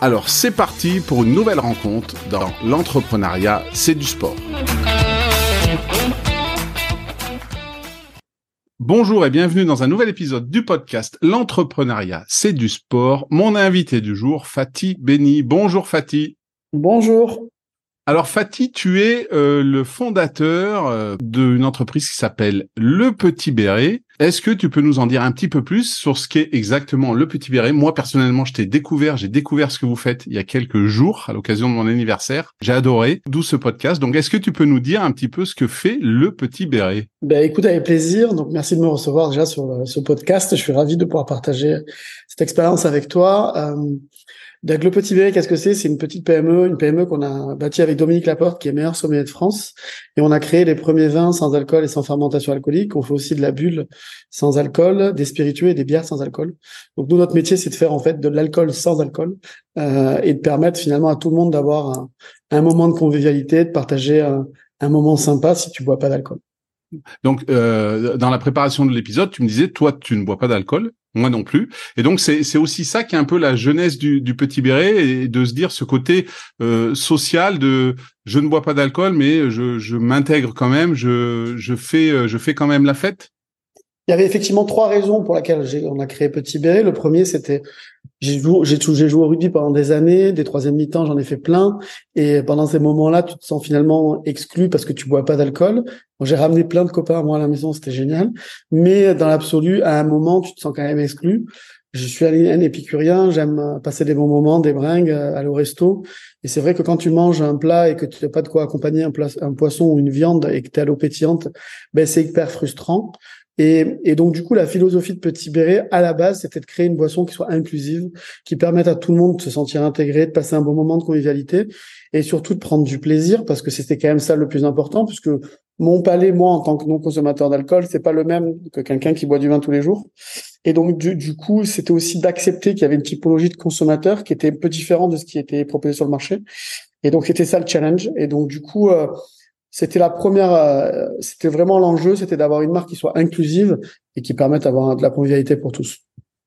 Alors c'est parti pour une nouvelle rencontre dans l'entrepreneuriat, c'est du sport. Bonjour et bienvenue dans un nouvel épisode du podcast L'entrepreneuriat, c'est du sport. Mon invité du jour, Fatih Beni. Bonjour Fatih. Bonjour. Alors Fatih, tu es euh, le fondateur euh, d'une entreprise qui s'appelle Le Petit Béret. Est-ce que tu peux nous en dire un petit peu plus sur ce qu'est exactement Le Petit Béret? Moi personnellement, je t'ai découvert, j'ai découvert ce que vous faites il y a quelques jours à l'occasion de mon anniversaire. J'ai adoré, d'où ce podcast. Donc est-ce que tu peux nous dire un petit peu ce que fait Le Petit Béret? Ben écoute avec plaisir. Donc merci de me recevoir déjà sur euh, ce podcast. Je suis ravi de pouvoir partager cette expérience avec toi. Donc le Petit Béret, qu'est-ce que c'est? C'est une petite PME, une PME qu'on a bâtie avec Dominique Laporte, qui est meilleur sommelier de France. Et on a créé les premiers vins sans alcool et sans fermentation alcoolique. On fait aussi de la bulle sans alcool, des spiritueux et des bières sans alcool. Donc nous, notre métier, c'est de faire en fait de l'alcool sans alcool euh, et de permettre finalement à tout le monde d'avoir un, moment de convivialité, de partager un, un moment sympa si tu bois pas d'alcool. Donc, euh, dans la préparation de l'épisode, tu me disais, toi, tu ne bois pas d'alcool, moi non plus. Et donc, c'est aussi ça qui est un peu la jeunesse du, du petit béret, et de se dire ce côté euh, social de je ne bois pas d'alcool, mais je, je m'intègre quand même, je, je, fais, je fais quand même la fête? Il y avait effectivement trois raisons pour lesquelles on a créé Petit Béret. Le premier, c'était j'ai joué, j'ai joué au rugby pendant des années, des troisième mi-temps, j'en ai fait plein. Et pendant ces moments-là, tu te sens finalement exclu parce que tu bois pas d'alcool. j'ai ramené plein de copains à moi à la maison, c'était génial. Mais dans l'absolu, à un moment, tu te sens quand même exclu. Je suis un épicurien, j'aime passer des bons moments, des bringues, aller au resto. Et c'est vrai que quand tu manges un plat et que tu n'as pas de quoi accompagner un, un, poisson ou une viande et que tu à l'eau pétillante, ben c'est hyper frustrant. Et, et, donc, du coup, la philosophie de Petit Béret, à la base, c'était de créer une boisson qui soit inclusive, qui permette à tout le monde de se sentir intégré, de passer un bon moment de convivialité et surtout de prendre du plaisir parce que c'était quand même ça le plus important puisque mon palais, moi, en tant que non-consommateur d'alcool, c'est pas le même que quelqu'un qui boit du vin tous les jours. Et donc, du, du coup, c'était aussi d'accepter qu'il y avait une typologie de consommateur qui était un peu différente de ce qui était proposé sur le marché. Et donc, c'était ça le challenge. Et donc, du coup, euh, c'était la première, euh, c'était vraiment l'enjeu, c'était d'avoir une marque qui soit inclusive et qui permette d'avoir de la convivialité pour tous.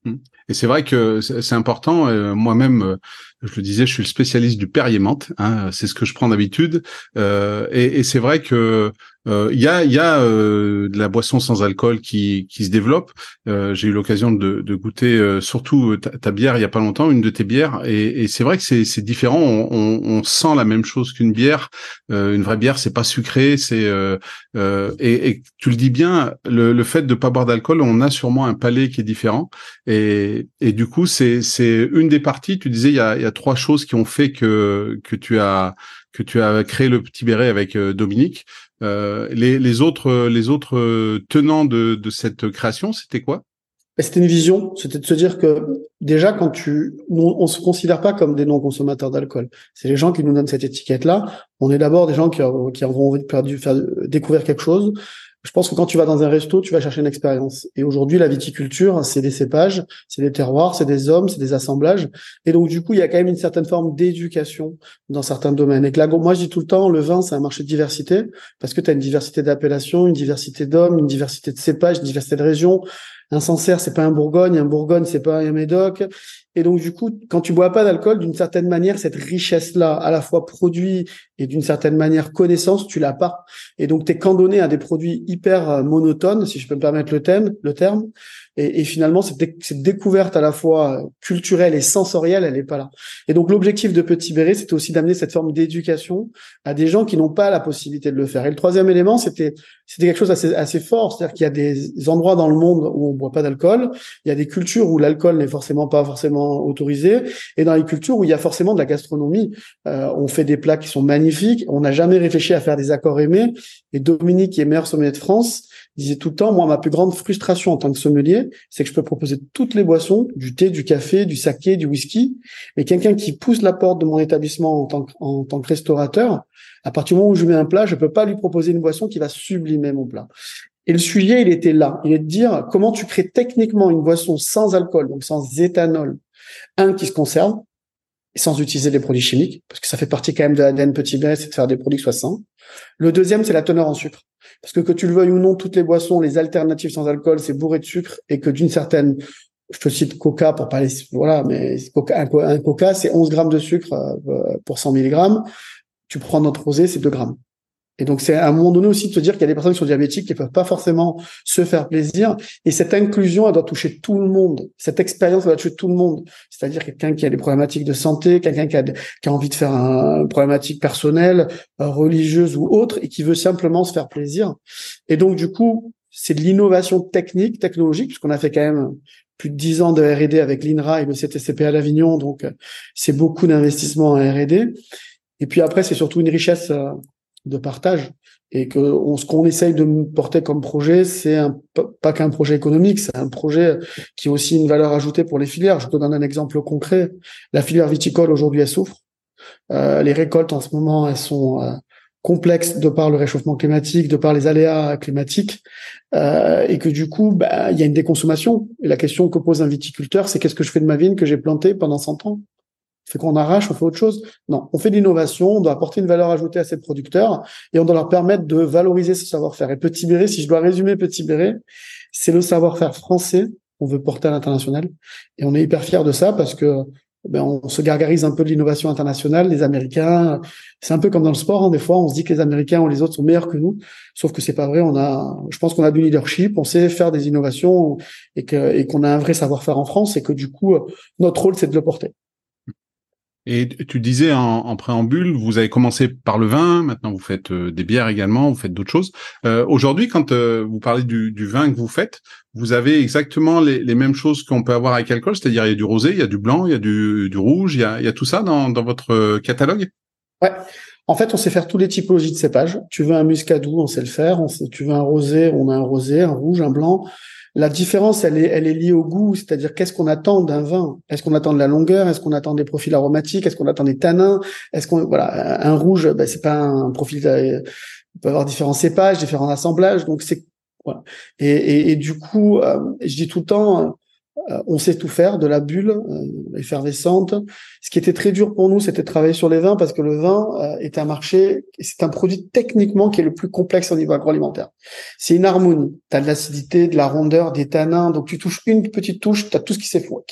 Mmh. Et c'est vrai que c'est important. Euh, moi-même, euh, je le disais, je suis le spécialiste du Perrier menthe. Hein, c'est ce que je prends d'habitude. Euh, et, et c'est vrai que euh, il y a, y a euh, de la boisson sans alcool qui, qui se développe. Euh, j'ai eu l'occasion de, de, goûter surtout ta, bière il y a pas longtemps, une de tes bières, et, et c'est vrai que c'est différent. On, on, on, sent la même chose qu'une bière. une vraie bière, c'est pas sucré, c'est et, et, tu le dis bien, le, le fait de pas boire d'alcool, on a sûrement un palais qui est différent. Et, et du coup, c'est une des parties. Tu disais il y a, il y a trois choses qui ont fait que que tu as que tu as créé le petit béret avec Dominique. Euh, les, autres, les autres euh, tenants de, de cette création, c'était quoi? Bah, C'était une vision, c'était de se dire que déjà quand tu, on, se considère pas comme des non-consommateurs d'alcool. C'est les gens qui nous donnent cette étiquette-là. On est d'abord des gens qui, qui ont envie de faire, faire découvrir quelque chose je pense que quand tu vas dans un resto, tu vas chercher une expérience. Et aujourd'hui, la viticulture, c'est des cépages, c'est des terroirs, c'est des hommes, c'est des assemblages. Et donc, du coup, il y a quand même une certaine forme d'éducation dans certains domaines. Et que là, moi, je dis tout le temps, le vin, c'est un marché de diversité parce que tu as une diversité d'appellations, une diversité d'hommes, une diversité de cépages, une diversité de régions. Un Sancerre, c'est pas un Bourgogne, un Bourgogne, c'est pas un Médoc. Et donc, du coup, quand tu bois pas d'alcool, d'une certaine manière, cette richesse-là, à la fois produit et d'une certaine manière connaissance, tu l'as pas. Et donc, tu es cantonné à des produits hyper euh, monotones, si je peux me permettre le thème, le terme. Et, et finalement, cette, découverte à la fois culturelle et sensorielle, elle n'est pas là. Et donc, l'objectif de Petit Béret, c'était aussi d'amener cette forme d'éducation à des gens qui n'ont pas la possibilité de le faire. Et le troisième élément, c'était c'était quelque chose assez, assez fort, c'est-à-dire qu'il y a des endroits dans le monde où on boit pas d'alcool, il y a des cultures où l'alcool n'est forcément pas forcément autorisé, et dans les cultures où il y a forcément de la gastronomie, euh, on fait des plats qui sont magnifiques, on n'a jamais réfléchi à faire des accords aimés, et Dominique, qui est meilleur sommelier de France, disait tout le temps, moi, ma plus grande frustration en tant que sommelier, c'est que je peux proposer toutes les boissons, du thé, du café, du saké, du whisky, mais quelqu'un qui pousse la porte de mon établissement en tant que, en tant que restaurateur, à partir du moment où je mets un plat, je peux pas lui proposer une boisson qui va sublimer mon plat. Et le sujet, il était là. Il est de dire comment tu crées techniquement une boisson sans alcool, donc sans éthanol, un qui se conserve, sans utiliser des produits chimiques, parce que ça fait partie quand même de l'ADN petit B, c'est de faire des produits qui soient sains. Le deuxième, c'est la teneur en sucre. Parce que que tu le veuilles ou non, toutes les boissons, les alternatives sans alcool, c'est bourré de sucre et que d'une certaine, je te cite Coca pour parler, voilà, mais un, Coca, c'est 11 grammes de sucre euh, pour 100 milligrammes. Tu prends notre rosé, c'est 2 grammes. Et donc, c'est à un moment donné aussi de se dire qu'il y a des personnes qui sont diabétiques qui peuvent pas forcément se faire plaisir. Et cette inclusion, elle doit toucher tout le monde. Cette expérience, elle doit toucher tout le monde. C'est-à-dire quelqu'un qui a des problématiques de santé, quelqu'un qui a, qui a envie de faire un, une problématique personnelle, euh, religieuse ou autre, et qui veut simplement se faire plaisir. Et donc, du coup, c'est de l'innovation technique, technologique, puisqu'on a fait quand même plus de dix ans de R&D avec l'INRA et le CTCP à l'Avignon. Donc, euh, c'est beaucoup d'investissement en R&D. Et puis après, c'est surtout une richesse euh, de partage et que ce qu'on essaye de porter comme projet, c'est pas qu'un projet économique, c'est un projet qui a aussi une valeur ajoutée pour les filières. Je te donne un exemple concret. La filière viticole aujourd'hui, elle souffre. Euh, les récoltes en ce moment, elles sont euh, complexes de par le réchauffement climatique, de par les aléas climatiques, euh, et que du coup, bah, il y a une déconsommation. La question que pose un viticulteur, c'est qu'est-ce que je fais de ma vigne que j'ai plantée pendant 100 ans? Fait qu'on arrache, on fait autre chose. Non, on fait de l'innovation, on doit apporter une valeur ajoutée à ces producteurs et on doit leur permettre de valoriser ce savoir-faire. Et Petit Béret, si je dois résumer Petit Béret, c'est le savoir-faire français qu'on veut porter à l'international. Et on est hyper fiers de ça parce que ben, on se gargarise un peu de l'innovation internationale. Les Américains, c'est un peu comme dans le sport. Hein, des fois, on se dit que les Américains ou les autres sont meilleurs que nous, sauf que c'est pas vrai. On a, je pense qu'on a du leadership, on sait faire des innovations et que et qu'on a un vrai savoir-faire en France et que du coup, notre rôle c'est de le porter. Et tu disais en, préambule, vous avez commencé par le vin, maintenant vous faites euh, des bières également, vous faites d'autres choses. Euh, aujourd'hui, quand euh, vous parlez du, vin que vous faites, vous avez exactement les, mêmes choses qu'on peut avoir avec l'alcool, c'est-à-dire il y a du rosé, il y a du blanc, il y a du, rouge, il y a, tout ça dans, votre catalogue? Ouais. En fait, on sait faire tous les typologies de cépages. Tu veux un muscadou, on sait le faire. Tu veux un rosé, on a un rosé, un rouge, un blanc. La différence, elle est, elle est liée au goût, c'est-à-dire qu'est-ce qu'on attend d'un vin? Est-ce qu'on attend de la longueur? Est-ce qu'on attend des profils aromatiques? Est-ce qu'on attend des tanins? Est-ce qu'on voilà un rouge, ben, c'est pas un profil. Euh, il peut avoir différents cépages, différents assemblages, donc c'est voilà. Et, et, et, du coup, euh, je dis tout le temps, on sait tout faire, de la bulle euh, effervescente. Ce qui était très dur pour nous, c'était de travailler sur les vins parce que le vin euh, est un marché, c'est un produit techniquement qui est le plus complexe au niveau agroalimentaire. C'est une harmonie. Tu as de l'acidité, de la rondeur, des tanins. Donc tu touches une petite touche, tu as tout ce qui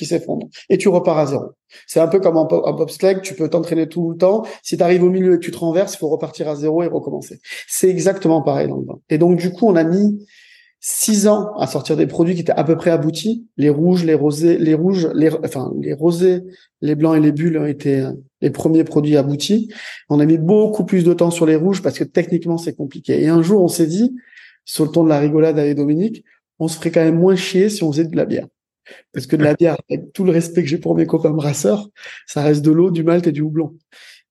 s'effondre et tu repars à zéro. C'est un peu comme en, bobsleigh, tu peux t'entraîner tout le temps. Si tu arrives au milieu et que tu te renverses, il faut repartir à zéro et recommencer. C'est exactement pareil dans le vin. Et donc du coup, on a mis six ans à sortir des produits qui étaient à peu près aboutis. Les rouges, les rosés, les rouges, les, enfin, les rosés, les blancs et les bulles ont été euh, les premiers produits aboutis. On a mis beaucoup plus de temps sur les rouges parce que techniquement c'est compliqué. Et un jour, on s'est dit, sur le ton de la rigolade avec Dominique, on se ferait quand même moins chier si on faisait de la bière. Parce que de la bière, avec tout le respect que j'ai pour mes copains brasseurs, ça reste de l'eau, du malt et du houblon.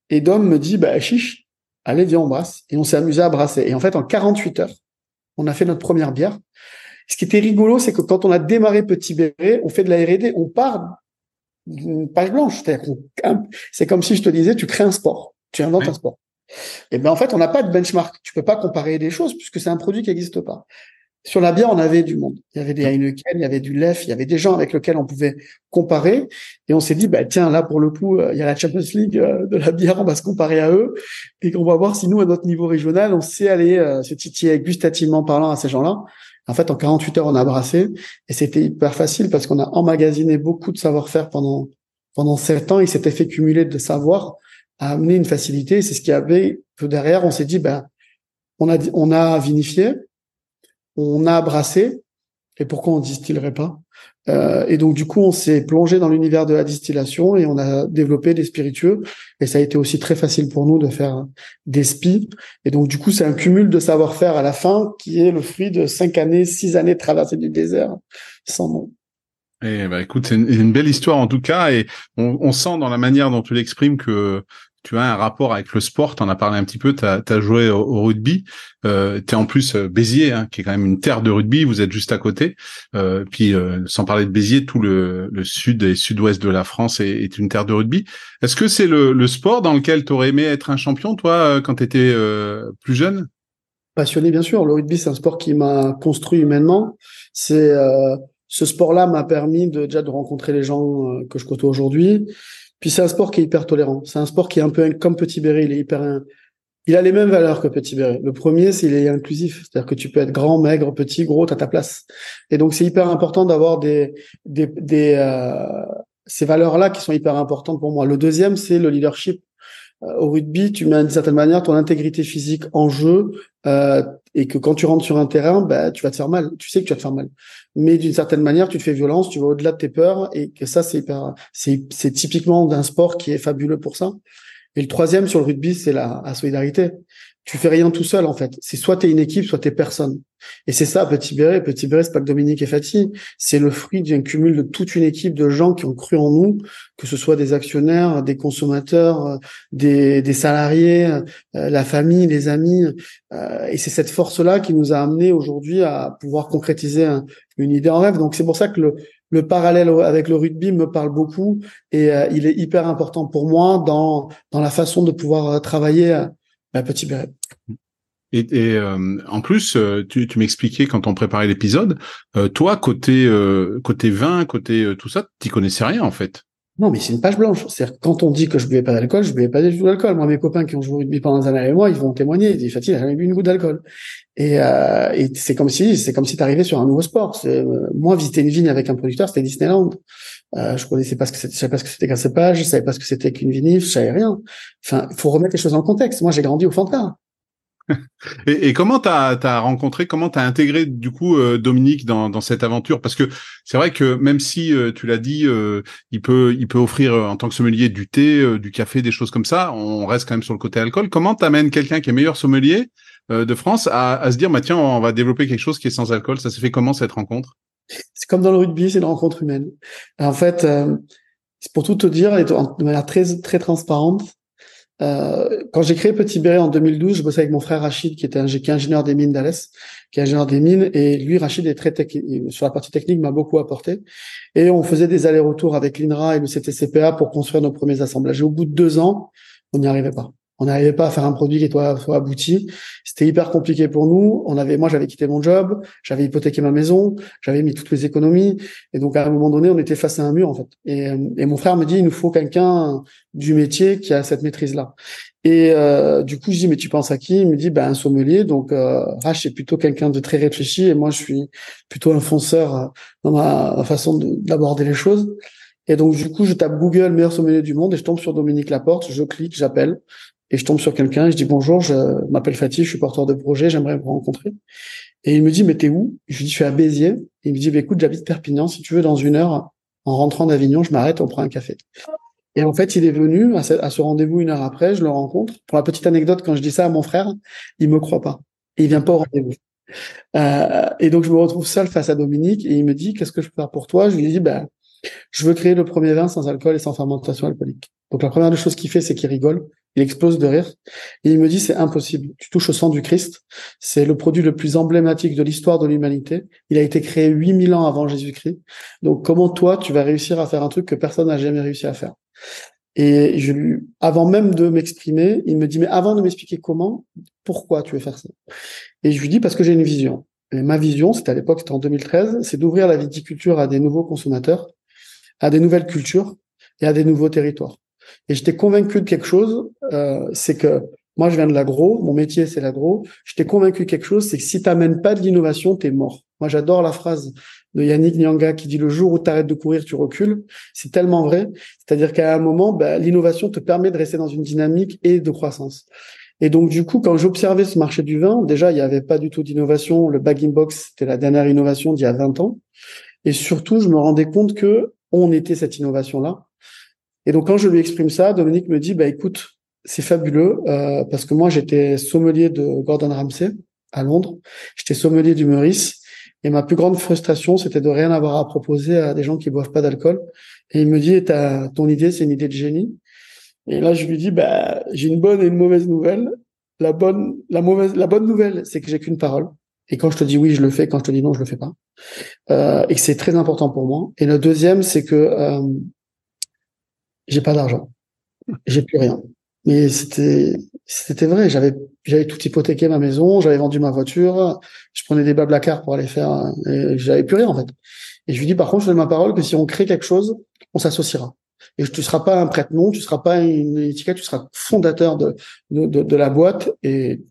Et Dom me dit, bah, chiche, allez, viens, on brasse. Et on s'est amusé à brasser. Et en fait, en 48 heures, on a fait notre première bière. Ce qui était rigolo, c'est que quand on a démarré Petit Béret, on fait de la R&D, on part d'une page blanche. C'est comme si je te disais, tu crées un sport, tu inventes un sport. Et ben en fait, on n'a pas de benchmark. Tu peux pas comparer des choses puisque c'est un produit qui n'existe pas. Sur la bière, on avait du monde. Il y avait des Heineken, il y avait du Lef, il y avait des gens avec lesquels on pouvait comparer. Et on s'est dit, bah, tiens, là, pour le coup, euh, il y a la Champions League euh, de la bière, on va se comparer à eux. Et qu'on va voir si nous, à notre niveau régional, on sait aller euh, se titiller gustativement parlant à ces gens-là. En fait, en 48 heures, on a brassé. Et c'était hyper facile parce qu'on a emmagasiné beaucoup de savoir-faire pendant, pendant sept ans. Il s'était fait cumuler de savoir à amener une facilité. C'est ce qui avait que derrière, on s'est dit, ben, on a, on a vinifié, on a brassé et pourquoi on distillerait pas? Euh, et donc du coup, on s'est plongé dans l'univers de la distillation et on a développé des spiritueux. Et ça a été aussi très facile pour nous de faire des spi. Et donc du coup, c'est un cumul de savoir-faire à la fin qui est le fruit de cinq années, six années de traversée du désert sans nom. Et bah écoute, c'est une, belle histoire en tout cas, et on sent dans la manière dont tu l'exprimes que tu as un rapport avec le sport, tu en as parlé un petit peu, tu as, joué au, rugby, euh, tu es en plus euh, Béziers, hein, qui est quand même une terre de rugby, vous êtes juste à côté, euh, puis euh, sans parler de Béziers, tout le, sud et sud-ouest de la France est, une terre de rugby. Est-ce que c'est le, sport dans lequel tu aurais aimé être un champion, toi, quand tu étais plus jeune? Passionné, bien sûr. Le rugby, c'est un sport qui m'a construit humainement. C'est ce sport-là m'a permis déjà de rencontrer les gens que je côtoie aujourd'hui, puis c'est un sport qui est hyper tolérant. C'est un sport qui est un peu comme Petit Béret. Il est hyper, il a les mêmes valeurs que Petit Béret. Le premier, c'est qu'il est inclusif. C'est-à-dire que tu peux être grand, maigre, petit, gros, t'as ta place. Et donc c'est hyper important d'avoir des, des, des euh, ces valeurs-là qui sont hyper importantes pour moi. Le deuxième, c'est le leadership. Euh, au rugby, tu mets d'une certaine manière ton intégrité physique en jeu euh, et que quand tu rentres sur un terrain, bah, tu vas te faire mal. Tu sais que tu vas te faire mal. Mais d'une certaine manière, tu te fais violence, tu vas au-delà de tes peurs et que ça, c'est c'est typiquement d'un sport qui est fabuleux pour ça. Et le troisième sur le rugby, c'est la, solidarité tu fais rien tout seul en fait. C'est soit t'es une équipe, soit t'es personne. Et c'est ça, Petit Béret. Petit Béret, c'est pas que Dominique et Fatih. C'est le fruit d'un cumul de toute une équipe de gens qui ont cru en nous, que ce soit des actionnaires, des consommateurs, des, des salariés, euh, la famille, les amis. Euh, et c'est cette force-là qui nous a amené aujourd'hui à pouvoir concrétiser une idée en rêve. Donc c'est pour ça que le, le parallèle avec le rugby me parle beaucoup et euh, il est hyper important pour moi dans la façon de pouvoir travailler petit béret. Et, euh, en plus, euh, tu, m'expliquais quand on préparait l'épisode, euh, toi côté côté vin, côté tout ça, tu connaissais rien en fait. Non, mais c'est une page blanche. C'est quand on dit que je buvais pas d'alcool, je buvais pas du tout d'alcool. Moi, mes copains qui ont joué rugby pendant des années avec moi, ils vont témoigner. Ils disent, Fatih, a jamais bu une goutte d'alcool. Et, et c'est comme si, c'est comme si t'arrivais sur un nouveau sport. moi, visiter une vigne avec un producteur, c'était Disneyland. Euh, je connaissais pas ce que c'était, je savais pas ce que c'était qu'un cépage, je savais pas ce que c'était qu'une vinif, je savais rien. Enfin, faut remettre les choses en contexte. Moi, j'ai grandi au Fanta. et, et, comment t'as as rencontré, comment t'as intégré du coup euh, Dominique dans, dans cette aventure? Parce que c'est vrai que même si euh, tu l'as dit, il peut il peut offrir en tant que sommelier du thé, du café, des choses comme ça. On reste quand même sur le côté alcool. Comment t'amènes quelqu'un qui est meilleur sommelier de France à, à se dire, bah tiens, on va développer quelque chose qui est sans alcool? Ça s'est fait comment cette rencontre? C'est comme dans le rugby, c'est une rencontre humaine. En fait, euh, pour tout te dire, de manière très très transparente. Euh, quand j'ai créé Petit Béret en 2012, je bossais avec mon frère Rachid, qui était qui ingénieur des mines d'Alès, qui est ingénieur des mines, et lui, Rachid, est très sur la partie technique, m'a beaucoup apporté. Et on faisait des allers-retours avec l'INRA et le CTCPA pour construire nos premiers assemblages. Et au bout de deux ans, on n'y arrivait pas. On n'arrivait pas à faire un produit qui soit, abouti. C'était hyper compliqué pour nous. On avait, moi, j'avais quitté mon job, j'avais hypothéqué ma maison, j'avais mis toutes les économies. Et donc, à un moment donné, on était face à un mur, en fait. Et, et mon frère me dit, il nous faut quelqu'un du métier qui a cette maîtrise-là. Et euh, du coup, je dis, mais tu penses à qui? Il me dit, ben, un sommelier. Donc, euh, Rach est plutôt quelqu'un de très réfléchi. Et moi, je suis plutôt un fonceur euh, dans ma façon d'aborder les choses. Et donc, du coup, je tape Google meilleur sommelier du monde et je tombe sur Dominique Laporte. Je clique, j'appelle et je tombe sur quelqu'un, je dis bonjour, je m'appelle Fatih, je suis porteur de projet, j'aimerais vous rencontrer. Et il me dit, mais t'es où? Je lui dis, je suis à Béziers. Il me dit, bah, écoute, j'habite Perpignan, si tu veux, dans une heure, en rentrant d'Avignon, je m'arrête, on prend un café. Et en fait, il est venu à ce, rendez-vous une heure après, je le rencontre. Pour la petite anecdote, quand je dis ça à mon frère, il me croit pas. Il vient pas au rendez-vous. Euh, et donc, je me retrouve seul face à Dominique et il me dit, qu'est-ce que je peux faire pour toi? Je lui dis, ben, je veux créer le premier vin sans alcool et sans fermentation alcoolique. Donc, la première des choses qu'il fait, c'est qu'il rigole. Il explose de rire. Et il me dit, c'est impossible. Tu touches au sang du Christ. C'est le produit le plus emblématique de l'histoire de l'humanité. Il a été créé 8000 ans avant Jésus-Christ. Donc, comment toi, tu vas réussir à faire un truc que personne n'a jamais réussi à faire? Et je lui, avant même de m'exprimer, il me dit, mais avant de m'expliquer comment, pourquoi tu veux faire ça? Et je lui dis, parce que j'ai une vision. Et ma vision, c'était à l'époque, c'était en 2013, c'est d'ouvrir la viticulture à des nouveaux consommateurs, à des nouvelles cultures et à des nouveaux territoires. Et j'étais convaincu de quelque chose, euh, c'est que moi je viens de l'agro, mon métier c'est l'agro. J'étais convaincu de quelque chose, c'est que si t'amènes pas de l'innovation, t'es mort. Moi j'adore la phrase de Yannick Nyanga qui dit le jour où tu arrêtes de courir, tu recules. C'est tellement vrai. C'est-à-dire qu'à un moment, bah, l'innovation te permet de rester dans une dynamique et de croissance. Et donc, du coup, quand j'observais ce marché du vin, déjà, il n'y avait pas du tout d'innovation. Le bag in box, c'était la dernière innovation d'il y a 20 ans. Et surtout, je me rendais compte que on était cette innovation-là. Et donc, quand je lui exprime ça, Dominique me dit, bah, écoute, c'est fabuleux, euh, parce que moi, j'étais sommelier de Gordon Ramsay à Londres. J'étais sommelier du Meurice. Et ma plus grande frustration, c'était de rien avoir à proposer à des gens qui boivent pas d'alcool. Et il me dit, ton idée, c'est une idée de génie. Et là, je lui dis, bah, j'ai une bonne et une mauvaise nouvelle. La bonne, la mauvaise, la bonne nouvelle, c'est que j'ai qu'une parole. Et quand je te dis oui, je le fais. Quand je te dis non, je le fais pas. Euh, et c'est très important pour moi. Et le deuxième, c'est que euh, j'ai pas d'argent. J'ai plus rien. Mais c'était, c'était vrai. J'avais, j'avais tout hypothéqué ma maison. J'avais vendu ma voiture. Je prenais des bablacars pour aller faire. J'avais plus rien en fait. Et je lui dis par contre, je donne ma parole que si on crée quelque chose, on s'associera et tu seras pas un prête-nom, tu seras pas une étiquette, tu seras fondateur de, de, de, de, la boîte. Et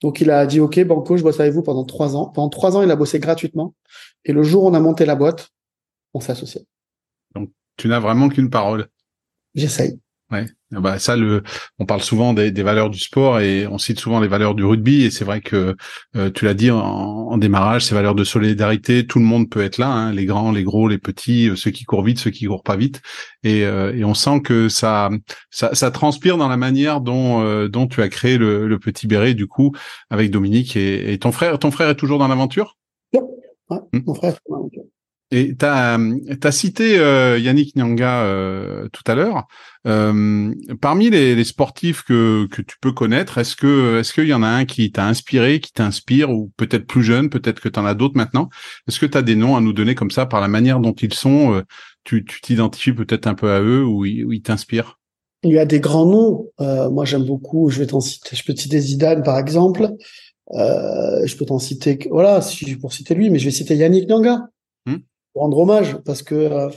donc il a dit ok Banco, je bosse avec vous pendant trois ans. Pendant trois ans, il a bossé gratuitement. Et le jour où on a monté la boîte, on s'est associé. Donc tu n'as vraiment qu'une parole. J'essaye. Ouais. Ah bah ça, le, on parle souvent des, des, valeurs du sport et on cite souvent les valeurs du rugby. Et c'est vrai que euh, tu l'as dit en, en, démarrage, ces valeurs de solidarité, tout le monde peut être là, hein, les grands, les gros, les petits, euh, ceux qui courent vite, ceux qui courent pas vite. Et, euh, et on sent que ça, ça, ça, transpire dans la manière dont, dont tu as créé le, le, petit béret du coup avec Dominique et, et, ton frère. Ton frère est toujours dans l'aventure? Ouais, mmh. mon frère. Est dans l'aventure. Et tu as, cité euh, Yannick Nyanga euh, tout à l'heure. Euh, parmi les, les, sportifs que, que tu peux connaître, est-ce que est-ce qu'il y en a un qui t'a inspiré, qui t'inspire, ou peut-être plus jeune, peut-être que tu en as d'autres maintenant? Est-ce que tu as des noms à nous donner comme ça par la manière dont ils sont euh, Tu t'identifies peut-être un peu à eux ou ils, ils t'inspirent? Il y a des grands noms. Euh, moi, j'aime beaucoup. Je vais t'en citer. Je peux te citer Zidane, par exemple. je peux t'en citer. Voilà, si pour citer lui, mais je vais citer Yannick Nyanga rendre hommage parce que euh,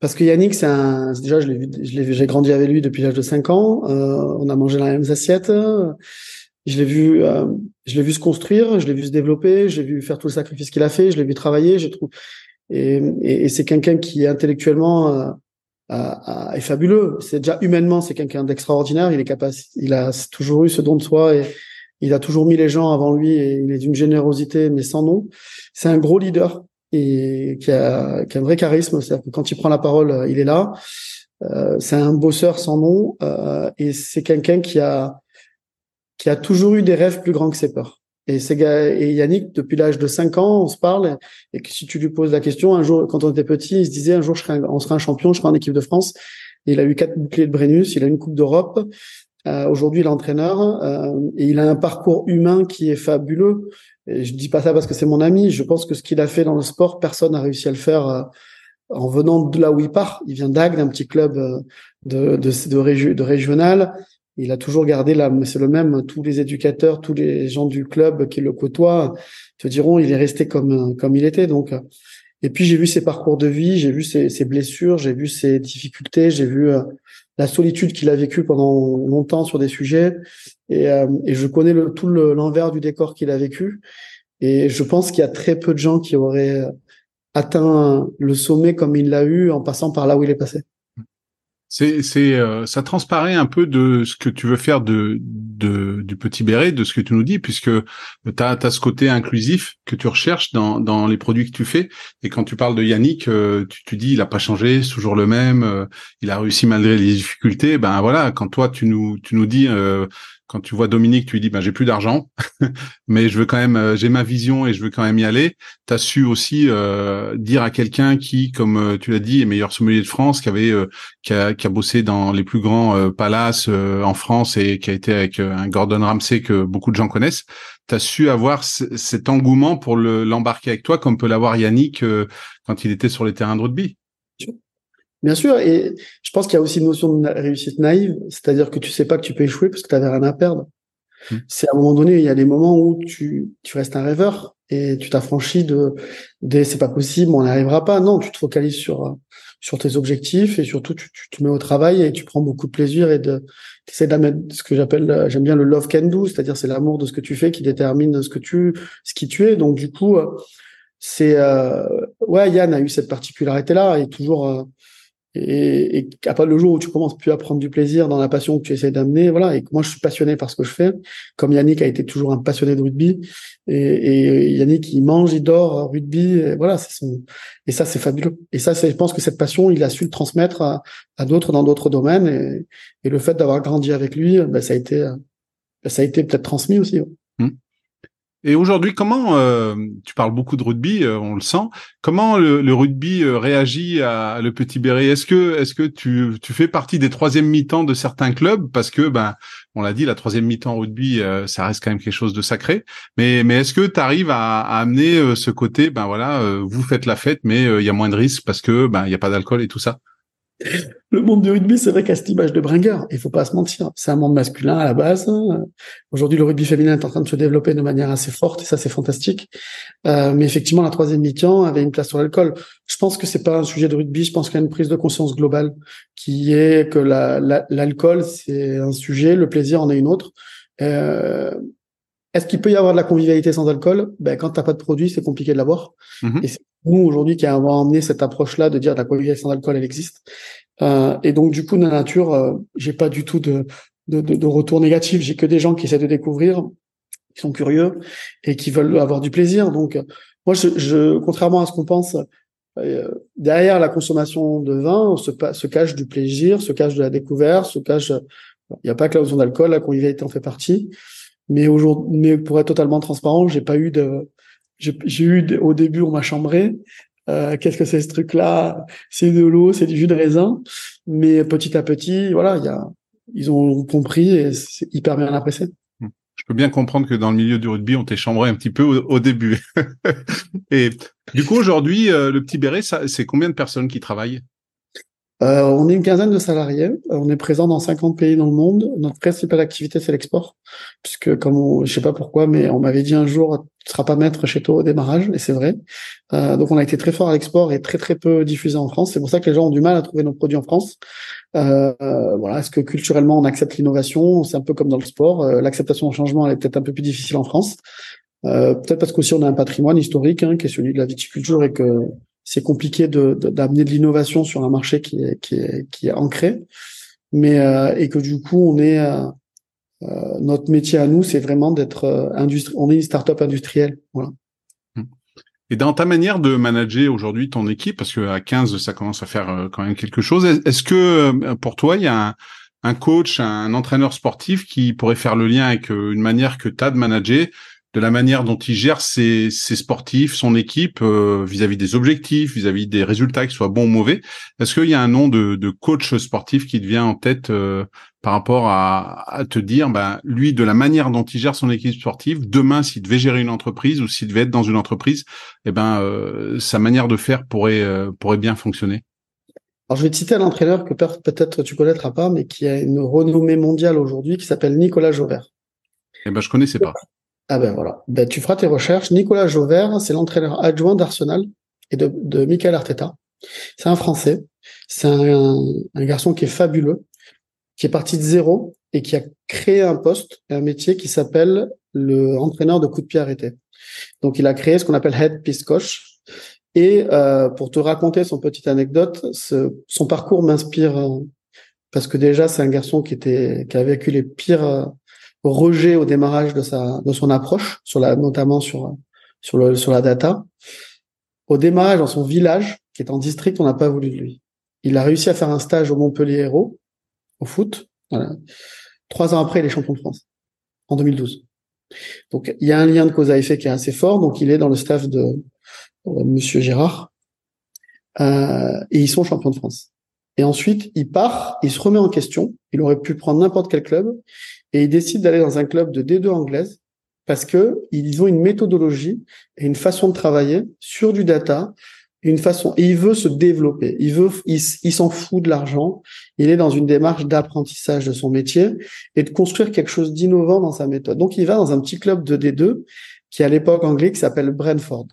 parce que Yannick, c'est un déjà je l'ai vu, je l'ai j'ai grandi avec lui depuis l'âge de 5 ans. Euh, on a mangé dans les mêmes assiettes. Je l'ai vu, euh, je l'ai vu se construire, je l'ai vu se développer, j'ai vu faire tout le sacrifice qu'il a fait, je l'ai vu travailler. Je trouve et, et, c'est quelqu'un qui intellectuellement euh, est fabuleux. C'est déjà humainement, c'est quelqu'un d'extraordinaire. Il est capable, il a toujours eu ce don de soi et il a toujours mis les gens avant lui et il est d'une générosité mais sans nom. C'est un gros leader et qui a, un vrai charisme. C'est-à-dire que quand il prend la parole, euh, il est là. Euh, c'est un bosseur sans nom euh, et c'est quelqu'un qui a qui a toujours eu des rêves plus grands que ses peurs. Et, Yannick, depuis l'âge de 5 ans, on se parle et si tu lui poses la question, un jour, quand on était petit, il se disait un jour, on sera un champion, je serai en équipe de France. il a eu quatre boucliers de Brennus, il a une coupe d'Europe. Euh, Aujourd'hui, il est entraîneur euh, et il a un parcours humain qui est fabuleux. Et je dis pas ça parce que c'est mon ami. Je pense que ce qu'il a fait dans le sport, personne n'a réussi à le faire euh, en venant de là où il part. Il vient d'Agde, d'un petit club euh, de, de, de, de régional. Il a toujours gardé là, c'est le même. Tous les éducateurs, tous les gens du club qui le côtoient te diront, il est resté comme comme il était. Donc, et puis j'ai vu ses parcours de vie, j'ai vu ses, ses blessures, j'ai vu ses difficultés, j'ai vu euh, la solitude qu'il a vécue pendant longtemps sur des sujets. Et, euh, je connais tout l'envers du décor qu'il a vécu. Et je pense qu'il y a très peu de gens qui auraient atteint le sommet comme il l'a eu en passant par là où il est passé. C'est, c'est, euh, ça transparaît un peu de ce que tu veux faire de, de du petit béret, de ce que tu nous dis, puisque tu as, ce côté inclusif que tu recherches dans, dans les produits que tu fais. Et quand tu parles de Yannick, euh, tu, tu dis il a pas changé, c'est toujours le même, euh, il a réussi malgré les difficultés. Ben voilà, quand toi tu nous tu nous dis quand tu vois Dominique, tu lui dis ben j'ai plus d'argent, mais je veux quand même euh, j'ai ma vision et je veux quand même y aller. Tu as su aussi euh, dire à quelqu'un qui comme euh, tu l'as dit est meilleur sommelier de France, qui avait qui a, qui, a, bossé dans les plus grands palaces en France et qui a été avec un Gordon Ramsay que beaucoup de gens connaissent. Tu as su avoir cet engouement pour l'embarquer avec toi comme peut l'avoir Yannick quand il était sur les terrains de rugby? Bien sûr, et je pense qu'il y a aussi une notion de réussite naïve, c'est-à-dire que tu sais pas que tu peux échouer parce que tu n'avais rien à perdre. Mmh. C'est à un moment donné, il y a des moments où tu, tu restes un rêveur et tu t'affranchis de des c'est pas possible, on n'y arrivera pas. Non, tu te focalises sur sur tes objectifs et surtout tu, tu te mets au travail et tu prends beaucoup de plaisir et de essaies d'amener ce que j'appelle j'aime bien le love can do, c'est-à-dire c'est l'amour de ce que tu fais qui détermine ce que tu ce qui tu es. Donc du coup, c'est euh, ouais Yann a eu cette particularité là et toujours euh, et, et à pas le jour où tu commences plus à prendre du plaisir dans la passion que tu essaies d'amener, voilà. Et moi, je suis passionné par ce que je fais, comme Yannick a été toujours un passionné de rugby. Et, et Yannick, il mange, il dort rugby, et voilà. Et ça, c'est fabuleux. Et ça, je pense que cette passion, il a su le transmettre à, à d'autres dans d'autres domaines. Et, et, le fait d'avoir grandi avec lui, ben, ça a été, ben, ça a été peut-être transmis aussi. Mmh. Et aujourd'hui, comment euh, tu parles beaucoup de rugby, euh, on le sent. Comment le, rugby euh, réagit à le petit béret? Est-ce que est-ce que tu, tu fais partie des troisième mi-temps de certains clubs? Parce que ben on l'a dit, la troisième mi-temps rugby, ça reste quand même quelque chose de sacré. Mais mais est-ce que tu arrives à, à, amener ce côté Ben voilà, vous faites la fête, mais il y a moins de risques parce que ben il y a pas d'alcool et tout ça? Le monde du rugby, c'est vrai qu'à cette image de bringer, il faut pas se mentir. C'est un monde masculin à la base. Aujourd'hui, le rugby féminin est en train de se développer de manière assez forte et ça, c'est fantastique. Euh, mais effectivement, la troisième mi-temps avait une place sur l'alcool. Je pense que c'est pas un sujet de rugby. Je pense qu'il y a une prise de conscience globale qui est que l'alcool, la, c'est un sujet, le plaisir en est une autre. Euh, est-ce qu'il peut y avoir de la convivialité sans alcool? Ben quand t'as pas de produit, c'est compliqué de l'avoir. Mm Et c'est nous aujourd'hui qui avons emmené cette approche-là de dire la convivialité sans alcool, elle existe. Euh, et donc du coup, de la nature, euh, j'ai pas du tout de, de, de, de retour négatif. J'ai que des gens qui essaient de découvrir, qui sont curieux et qui veulent avoir du plaisir. Donc moi, je, je contrairement à ce qu'on pense, euh, derrière la consommation de vin, se, se cache du plaisir, se cache de la découverte, se cache. Il n'y a pas que la notion d'alcool, la convivialité en fait partie. Mais aujourd'hui, mais pour être totalement transparent, j'ai pas eu de, j'ai eu au début on m'a chambré. Euh, Qu'est-ce que c'est ce truc-là? C'est de l'eau, c'est du jus de raisin. Mais petit à petit, voilà, il y a, ils ont compris et c'est hyper bien apprécié. Hmm. Je peux bien comprendre que dans le milieu du rugby, on t'est chambré un petit peu au, début. et du coup, aujourd'hui, euh, le petit béret, c'est combien de personnes qui travaillent? Euh, on est une quinzaine de salariés. Euh, on est présent dans 50 pays dans le monde. Notre principale activité, c'est l'export. Puisque, comme on, je sais pas pourquoi, mais on m'avait dit un jour, tu seras pas maître chez toi au démarrage, et c'est vrai. Euh, donc, on a été très fort à l'export et très très peu diffusé en France. C'est pour ça que les gens ont du mal à trouver nos produits en France. Voilà. Est-ce que culturellement, on accepte l'innovation? C'est un peu comme dans le sport. L'acceptation au changement, elle est peut-être un peu plus difficile en France. peut-être parce qu'aussi on a un patrimoine historique hein, qui est celui de la viticulture et que c'est compliqué de, d'amener de, l'innovation sur un marché qui est, qui est, qui est ancré, mais euh, et que du coup on est euh, euh notre métier à nous, c'est vraiment d'être euh, industrie. On est une start-up industrielle, voilà. Mmh. Et dans ta manière de manager aujourd'hui ton équipe, parce que à 15 ça commence à faire euh, quand même quelque chose. Est-ce que pour toi il y a un, un coach, un entraîneur sportif qui pourrait faire le lien avec une manière que tu as de manager de la manière dont il gère ses, ses sportifs, son équipe euh, vis-à-vis des objectifs, vis-à-vis des résultats, qu'ils soient bons ou mauvais. Est-ce qu'il y a un nom de, de coach sportif qui te vient en tête euh, par rapport à, à, te dire, ben, lui, de la manière dont il gère son équipe sportive, demain, s'il devait gérer une entreprise ou s'il devait être dans une entreprise, eh ben, euh, sa manière de faire pourrait, pourrait bien fonctionner? Alors, je vais te citer un entraîneur que peut-être tu connaîtras pas, mais qui a une renommée mondiale aujourd'hui, qui s'appelle Nicolas Jauvert. Eh ben, je connaissais pas. Ah ben voilà. Ben, tu feras tes recherches. Nicolas Jauvert, c'est l'entraîneur adjoint d'Arsenal et de, Michael Arteta. C'est un Français. C'est un, un, garçon qui est fabuleux, qui est parti de zéro et qui a créé un poste, un métier qui s'appelle le entraîneur de coup de pied arrêté. Donc il a créé ce qu'on appelle head piece coach. Et euh, pour te raconter son petite anecdote, ce, son parcours m'inspire euh, parce que déjà c'est un garçon qui était qui a vécu les pires euh, rejet au démarrage de sa de son approche sur la notamment sur sur le sur la data. Au démarrage dans son village qui est en district on n'a pas voulu de lui. Il a réussi à faire un stage au Montpellier Hérault au foot trois ans après il est champion de France en 2012 donc il y a un lien de cause à effet qui est assez fort. Donc il est dans le staff de euh, Monsieur Gérard. Euh, et ils sont champions de France. Et ensuite, il part, il se remet en question. Il aurait pu prendre n'importe quel club et il décide d'aller dans un club de D2 anglaise parce que ils ont une méthodologie et une façon de travailler sur du data, une façon et il veut se développer. Il veut, il, s'en fout de l'argent. Il est dans une démarche d'apprentissage de son métier et de construire quelque chose d'innovant dans sa méthode. Donc, il va dans un petit club de D2 qui à l'époque anglais s'appelle Brentford.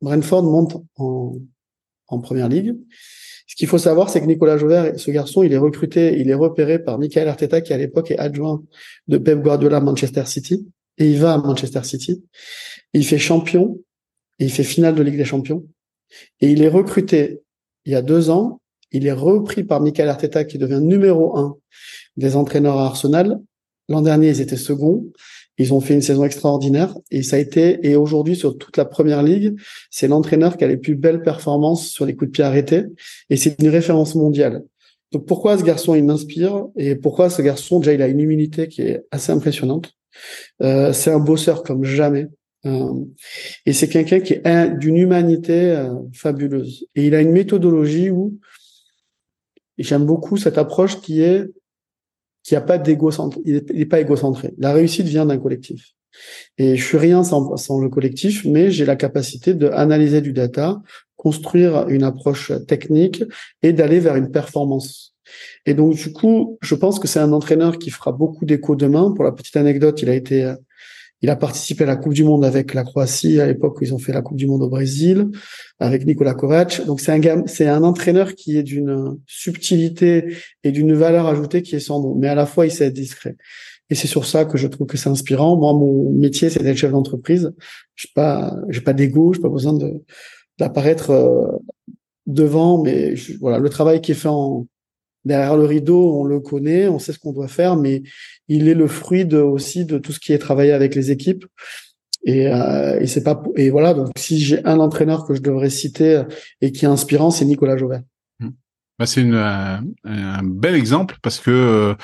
Brentford monte en, en première ligue. Ce qu'il faut savoir, c'est que Nicolas Jauvert, ce garçon, il est recruté, il est repéré par Michael Arteta, qui à l'époque est adjoint de Pep Guardiola à Manchester City. Et il va à Manchester City. Il fait champion, il fait finale de Ligue des Champions. Et il est recruté il y a deux ans. Il est repris par Michael Arteta qui devient numéro un des entraîneurs à Arsenal. L'an dernier, ils étaient seconds. Ils ont fait une saison extraordinaire et ça a été et aujourd'hui sur toute la première ligue, c'est l'entraîneur qui a les plus belles performances sur les coups de pied arrêtés et c'est une référence mondiale. Donc pourquoi ce garçon il m'inspire et pourquoi ce garçon déjà il a une humilité qui est assez impressionnante? Euh, c'est un bosseur comme jamais. Euh, et c'est quelqu'un qui est d'une humanité euh, fabuleuse. Et il a une méthodologie où j'aime beaucoup cette approche qui est qui a pas d'égocentre, il n'est pas égocentré. La réussite vient d'un collectif. Et je suis rien sans, sans le collectif, mais j'ai la capacité de analyser du data, construire une approche technique et d'aller vers une performance. Et donc du coup, je pense que c'est un entraîneur qui fera beaucoup d'écho demain. Pour la petite anecdote, il a été il a participé à la Coupe du Monde avec la Croatie à l'époque où ils ont fait la Coupe du Monde au Brésil avec Nikola Kovac. Donc c'est un c'est un entraîneur qui est d'une subtilité et d'une valeur ajoutée qui est sans nom, mais à la fois il sait être discret. Et c'est sur ça que je trouve que c'est inspirant. Moi, mon métier, c'est d'être chef d'entreprise. Je pas, j'ai pas d'ego, j'ai pas besoin de d'apparaître euh, devant, mais voilà, le travail qui est fait en, derrière le rideau, on le connaît, on sait ce qu'on doit faire, mais il est le fruit de, aussi de tout ce qui est travaillé avec les équipes. Et, euh, c'est pas et voilà donc si j'ai un entraîneur que je devrais citer et qui est inspirant, c'est Nicolas Jauvert. Bah, c'est un, un, bel exemple parce que euh,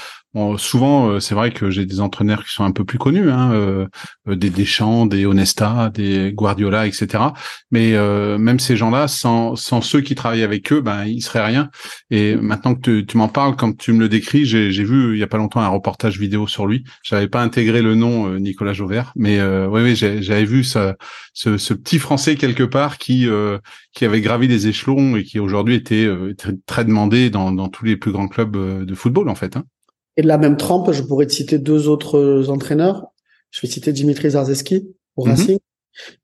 Souvent, euh, c'est vrai que j'ai des entraîneurs qui sont un peu plus connus, hein, euh, euh, des Deschamps, des Onesta, des Guardiola, etc. Mais même ces gens-là, sans, sans ceux qui travaillent avec eux, ben ils seraient rien. Et maintenant que tu, m'en parles, quand tu me le décris, j'ai vu il y a pas longtemps un reportage vidéo sur lui. J'avais pas intégré le nom Nicolas Jauvert, mais oui, oui, j'avais vu ce, ce, petit Français quelque part qui qui avait gravi des échelons et qui aujourd'hui était très, demandé dans, dans tous les plus grands clubs de football en fait. Hein. Et de la même trempe, je pourrais te citer deux autres entraîneurs. Je vais citer Dimitri Zarzeski au mhm. Racing.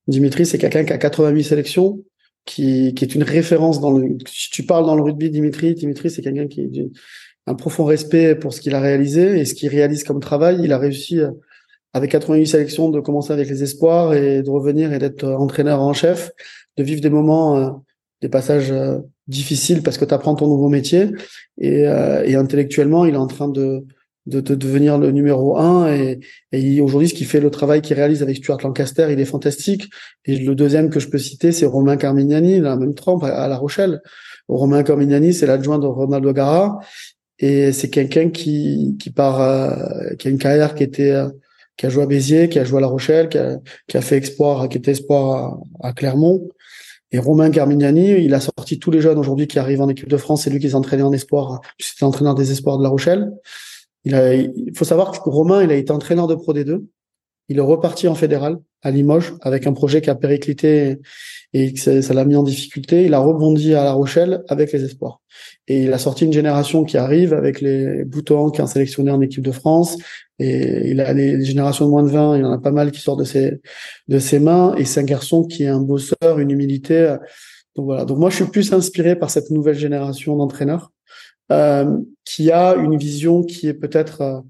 Dimitri, c'est quelqu'un qui a 88 sélections, qui, qui est une référence dans le. Si tu parles dans le rugby, Dimitri, Dimitri, c'est quelqu'un qui a un profond respect pour ce qu'il a réalisé et ce qu'il réalise comme travail. Il a réussi euh, avec 88 sélections de commencer avec les espoirs et de revenir et d'être entraîneur en chef, de vivre des moments, euh, des passages euh, difficile parce que tu apprends ton nouveau métier. Et, euh, et, intellectuellement il est en train de, de, de devenir le numéro un. Et, et aujourd'hui ce qui fait le travail qu'il réalise avec Stuart Lancaster il est fantastique. Et le deuxième que je peux citer c'est Romain Carmignani la même trempe à, La Rochelle. Romain Carmignani c'est l'adjoint de Ronaldo Gara et c'est quelqu'un qui qui part euh, qui a une carrière qui était euh, qui a joué à Béziers qui a joué à La Rochelle qui a, qui a fait espoir qui était espoir à, à Clermont et Romain Carmignani, il a sorti tous les jeunes aujourd'hui qui arrivent en équipe de France. C'est lui qui s'est entraîné en espoir. C'était entraîneur des espoirs de La Rochelle. Il, il faut savoir que Romain, il a été entraîneur de Pro D2. Il est reparti en fédéral à Limoges avec un projet qui a périclité et que ça l'a mis en difficulté. Il a rebondi à La Rochelle avec les espoirs. Et il a sorti une génération qui arrive avec les boutons qui ont sélectionné en équipe de France. Et il a les, générations de moins de 20, il y en a pas mal qui sortent de ses, de ses mains. Et c'est un garçon qui est un bosseur, une humilité. Donc voilà. Donc moi, je suis plus inspiré par cette nouvelle génération d'entraîneurs euh, qui a une vision qui est peut-être euh,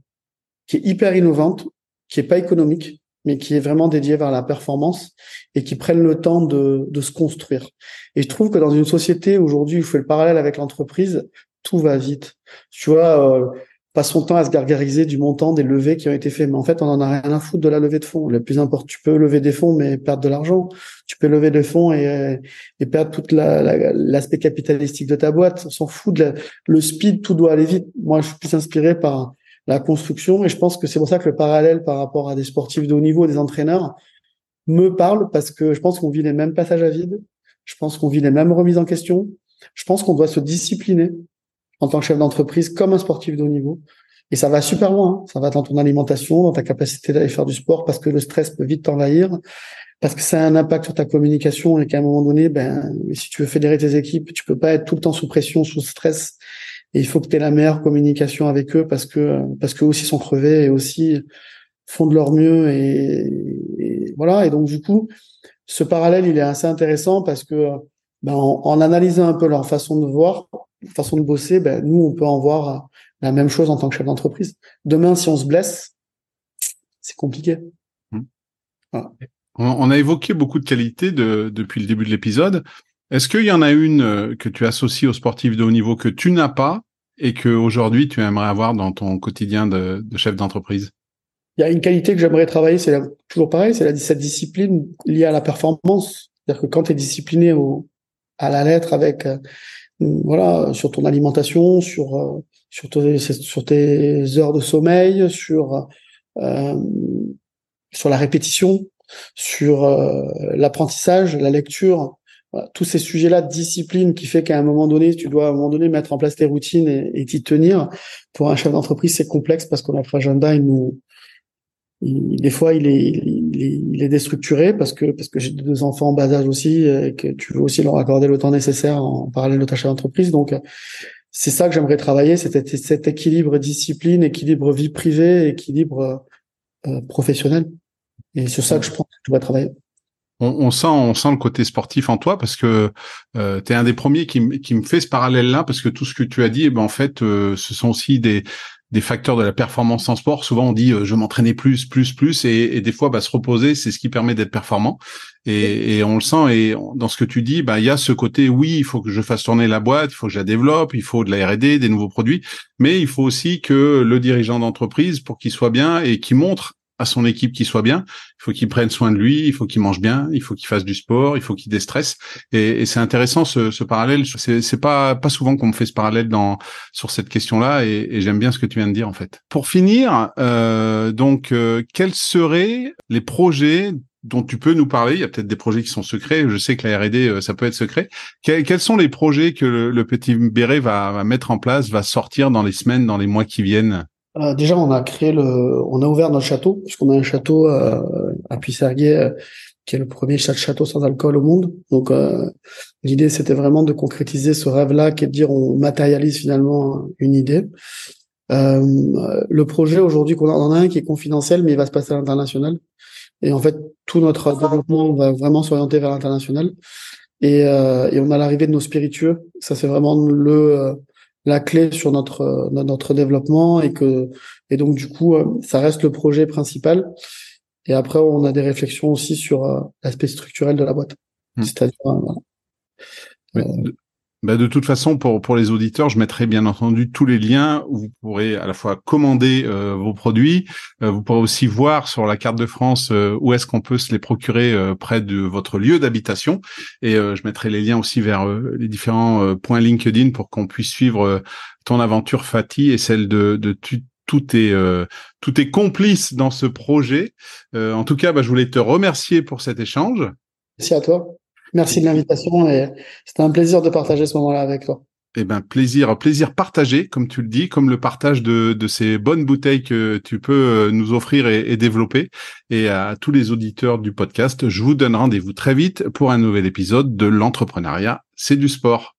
qui est hyper innovante, qui est pas économique, mais qui est vraiment dédiée vers la performance et qui prennent le temps de, de se construire. Et je trouve que dans une société aujourd'hui, il faut le parallèle avec l'entreprise, tout va vite. Tu vois, euh, passe son temps à se gargariser du montant des levées qui ont été faits. Mais en fait, on en a rien à foutre de la levée de fonds. Le plus important, tu peux lever des fonds, mais perdre de l'argent. Tu peux lever des fonds et, et perdre toute l'aspect la, capitalistique de ta boîte. On s'en fout de le speed, tout doit aller vite. Moi, je suis plus inspiré par la construction et je pense que c'est pour ça que le parallèle par rapport à des sportifs de haut niveau, des entraîneurs, me parle parce que je pense qu'on vit les mêmes passages à vide. Je pense qu'on vit les mêmes remises en question. Je pense qu'on doit se discipliner en tant que chef d'entreprise comme un sportif de haut niveau. Et ça va super loin. Hein. Ça va dans ton alimentation, dans ta capacité d'aller faire du sport parce que le stress peut vite t'envahir, parce que ça a un impact sur ta communication et qu'à un moment donné, ben, si tu veux fédérer tes équipes, tu peux pas être tout le temps sous pression, sous stress. Et il faut que tu aies la meilleure communication avec eux parce que, parce qu'eux aussi sont crevés et aussi font de leur mieux et, et, voilà. Et donc, du coup, ce parallèle, il est assez intéressant parce que, ben, en, en analysant un peu leur façon de voir, façon de bosser, ben, nous, on peut en voir la même chose en tant que chef d'entreprise. Demain, si on se blesse, c'est compliqué. Mmh. On a évoqué beaucoup de qualités de, depuis le début de l'épisode. Est-ce qu'il y en a une que tu associes aux sportifs de haut niveau que tu n'as pas et que aujourd'hui tu aimerais avoir dans ton quotidien de, chef d'entreprise? Il y a une qualité que j'aimerais travailler, c'est toujours pareil, c'est cette discipline liée à la performance. C'est-à-dire que quand tu es discipliné au, à la lettre avec euh, voilà sur ton alimentation, sur euh, sur, tes, sur tes heures de sommeil, sur euh, sur la répétition, sur euh, l'apprentissage, la lecture, tous ces sujets-là de discipline qui fait qu'à un moment donné, tu dois à un moment donné mettre en place tes routines et t'y tenir. Pour un chef d'entreprise, c'est complexe parce que notre agenda, il nous, des fois, il est, il il est, déstructuré parce que parce que j'ai deux enfants en bas âge aussi et que tu veux aussi leur accorder le temps nécessaire en parallèle de ta chef d'entreprise. Donc, c'est ça que j'aimerais travailler, c'est cet équilibre discipline, équilibre vie privée, équilibre euh, professionnel. Et c'est ça que je pense que je devrais travailler on, sent, on sent le côté sportif en toi parce que euh, tu es un des premiers qui, qui me fait ce parallèle-là parce que tout ce que tu as dit, eh ben, en fait, euh, ce sont aussi des, des facteurs de la performance en sport. Souvent, on dit euh, je m'entraînais plus, plus, plus, et, et des fois, bah, se reposer, c'est ce qui permet d'être performant. Et, et, on le sent. Et dans ce que tu dis, bah, il y a ce côté, oui, il faut que je fasse tourner la boîte, il faut que je la développe, il faut de la R&D, des nouveaux produits, mais il faut aussi que le dirigeant d'entreprise, pour qu'il soit bien et qu'il montre à son équipe qui soit bien. Il faut qu'il prenne soin de lui, il faut qu'il mange bien, il faut qu'il fasse du sport, il faut qu'il déstresse. Et, c'est intéressant ce, parallèle. C'est, c'est pas souvent qu'on me fait ce parallèle dans sur cette question-là, et, j'aime bien ce que tu viens de dire en fait. Pour finir, euh, donc euh, quels seraient les projets dont tu peux nous parler? Il y a peut-être des projets qui sont secrets. Je sais que la R&D, euh, ça peut être secret. quels sont les projets que le, petit Béret va mettre en place, va sortir dans les semaines, dans les mois qui viennent? Euh, déjà, on a créé le, on a ouvert notre château, puisqu'on a un château euh, à Puisserguier, euh, qui est le premier château sans alcool au monde. Donc, l'idée, c'était vraiment de concrétiser ce rêve-là, qui est de dire on matérialise finalement une idée. le projet aujourd'hui qu'on en a un qui est confidentiel, mais il va se passer à l'international. Et en fait, tout notre développement va vraiment s'orienter vers l'international. Et, et on a l'arrivée de nos spiritueux. Ça, c'est vraiment le la clé sur notre euh, notre développement et que et donc du coup euh, ça reste le projet principal. Et après on a des réflexions aussi sur euh, l'aspect structurel de la boîte. Hmm. c'est-à-dire bah, de toute façon, pour pour les auditeurs, je mettrai bien entendu tous les liens où vous pourrez à la fois commander euh, vos produits, euh, vous pourrez aussi voir sur la carte de France euh, où est-ce qu'on peut se les procurer près de votre lieu d'habitation. Et je mettrai les liens aussi vers les différents points LinkedIn pour qu'on puisse suivre ton aventure Fatih et celle de, de tout est tout est complice dans ce projet. en tout cas, bah, je voulais te remercier pour cet échange. Merci à toi. Merci de l'invitation et c'était un plaisir de partager ce moment-là avec toi. Eh ben plaisir, plaisir partagé, comme tu le dis, comme le partage de, de ces bonnes bouteilles que tu peux euh, nous offrir et, et, développer. Et à tous les auditeurs du podcast, je vous donne rendez-vous très vite pour un nouvel épisode de l'entrepreneuriat, c'est du sport.